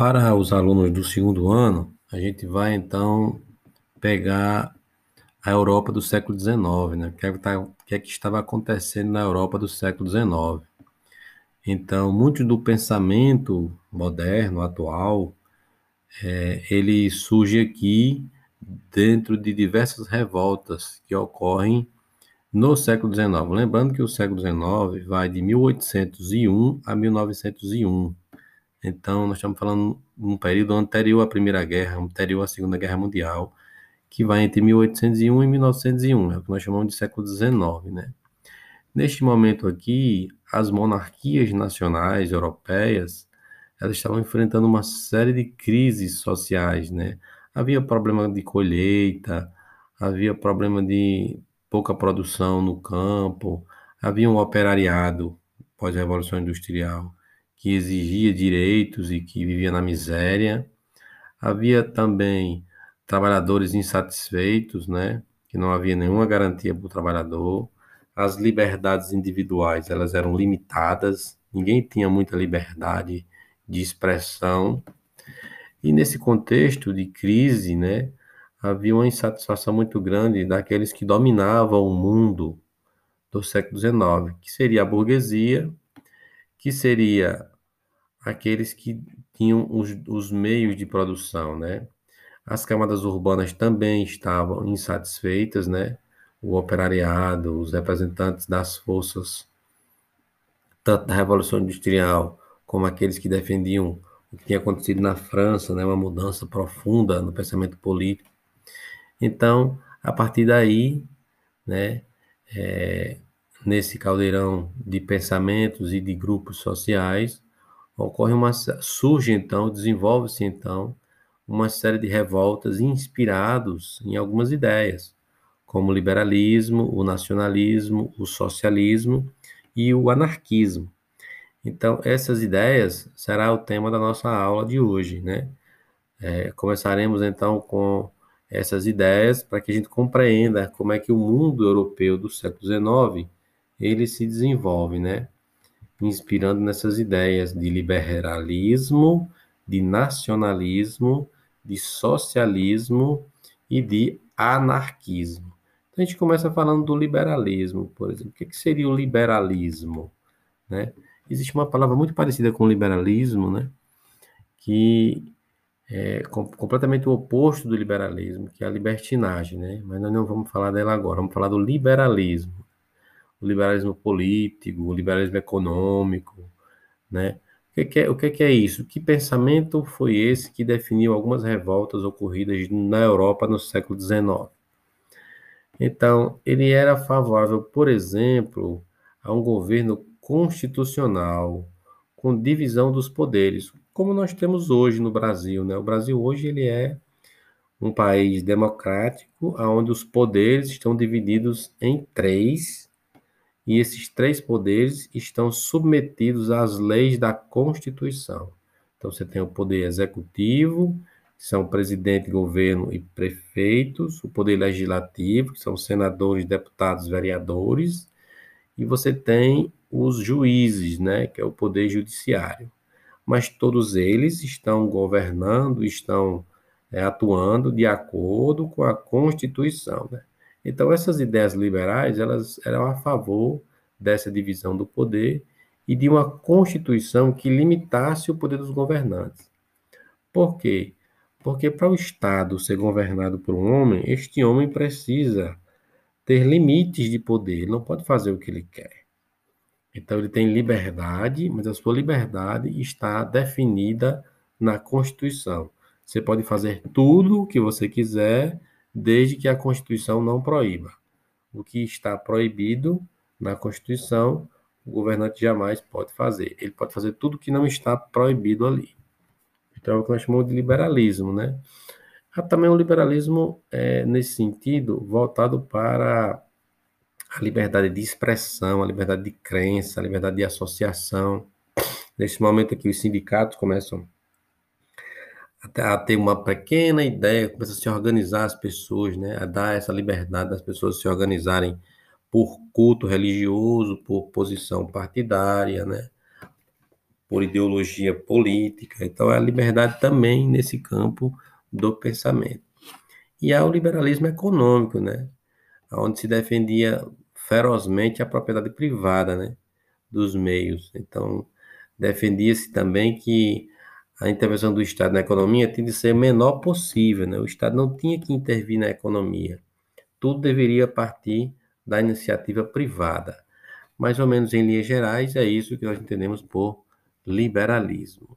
Para os alunos do segundo ano, a gente vai então pegar a Europa do século XIX, né? O que, é que, tá, o que, é que estava acontecendo na Europa do século XIX. Então, muito do pensamento moderno, atual, é, ele surge aqui dentro de diversas revoltas que ocorrem no século XIX. Lembrando que o século XIX vai de 1801 a 1901. Então, nós estamos falando de um período anterior à Primeira Guerra, anterior à Segunda Guerra Mundial, que vai entre 1801 e 1901, é o que nós chamamos de século XIX, né? Neste momento aqui, as monarquias nacionais europeias, elas estavam enfrentando uma série de crises sociais, né? Havia problema de colheita, havia problema de pouca produção no campo, havia um operariado pós-revolução industrial que exigia direitos e que vivia na miséria. Havia também trabalhadores insatisfeitos, né? Que não havia nenhuma garantia para o trabalhador. As liberdades individuais, elas eram limitadas. Ninguém tinha muita liberdade de expressão. E nesse contexto de crise, né, havia uma insatisfação muito grande daqueles que dominavam o mundo do século XIX, que seria a burguesia, que seria aqueles que tinham os, os meios de produção, né? As camadas urbanas também estavam insatisfeitas, né? O operariado, os representantes das forças, tanto da Revolução Industrial como aqueles que defendiam o que tinha acontecido na França, né? Uma mudança profunda no pensamento político. Então, a partir daí, né? É, nesse caldeirão de pensamentos e de grupos sociais, ocorre uma surge então, desenvolve-se então uma série de revoltas inspirados em algumas ideias, como o liberalismo, o nacionalismo, o socialismo e o anarquismo. Então, essas ideias será o tema da nossa aula de hoje, né? É, começaremos então com essas ideias para que a gente compreenda como é que o mundo europeu do século XIX ele se desenvolve, né? inspirando nessas ideias de liberalismo, de nacionalismo, de socialismo e de anarquismo. Então a gente começa falando do liberalismo, por exemplo. O que, seria o liberalismo? Né? Existe uma palavra muito parecida com liberalismo, né? que é completamente o oposto do liberalismo, que é a libertinagem, né? Mas nós não vamos falar dela agora, vamos falar do liberalismo o liberalismo político, o liberalismo econômico, né? O que, que é, o que, que é isso? Que pensamento foi esse que definiu algumas revoltas ocorridas na Europa no século XIX? Então, ele era favorável, por exemplo, a um governo constitucional com divisão dos poderes, como nós temos hoje no Brasil, né? O Brasil hoje ele é um país democrático, onde os poderes estão divididos em três e esses três poderes estão submetidos às leis da Constituição. Então, você tem o poder executivo, que são presidente, governo e prefeitos, o poder legislativo, que são senadores, deputados, vereadores, e você tem os juízes, né, que é o poder judiciário. Mas todos eles estão governando, estão é, atuando de acordo com a Constituição. Né? Então, essas ideias liberais, elas eram a favor dessa divisão do poder e de uma constituição que limitasse o poder dos governantes. Por quê? Porque para o Estado ser governado por um homem, este homem precisa ter limites de poder, ele não pode fazer o que ele quer. Então ele tem liberdade, mas a sua liberdade está definida na Constituição. Você pode fazer tudo o que você quiser, desde que a Constituição não proíba. O que está proibido na Constituição, o governante jamais pode fazer. Ele pode fazer tudo que não está proibido ali. Então, é o que nós chamamos de liberalismo, né? Há também um liberalismo, é, nesse sentido, voltado para a liberdade de expressão, a liberdade de crença, a liberdade de associação. Nesse momento aqui, os sindicatos começam a ter uma pequena ideia, começa a se organizar as pessoas, né, a dar essa liberdade das pessoas se organizarem por culto religioso, por posição partidária, né, por ideologia política. Então, é a liberdade também nesse campo do pensamento. E há o liberalismo econômico, né? Onde se defendia ferozmente a propriedade privada, né? Dos meios. Então, defendia-se também que a intervenção do Estado na economia tinha de ser menor possível, né? O Estado não tinha que intervir na economia. Tudo deveria partir da iniciativa privada. Mais ou menos em linhas gerais, é isso que nós entendemos por liberalismo.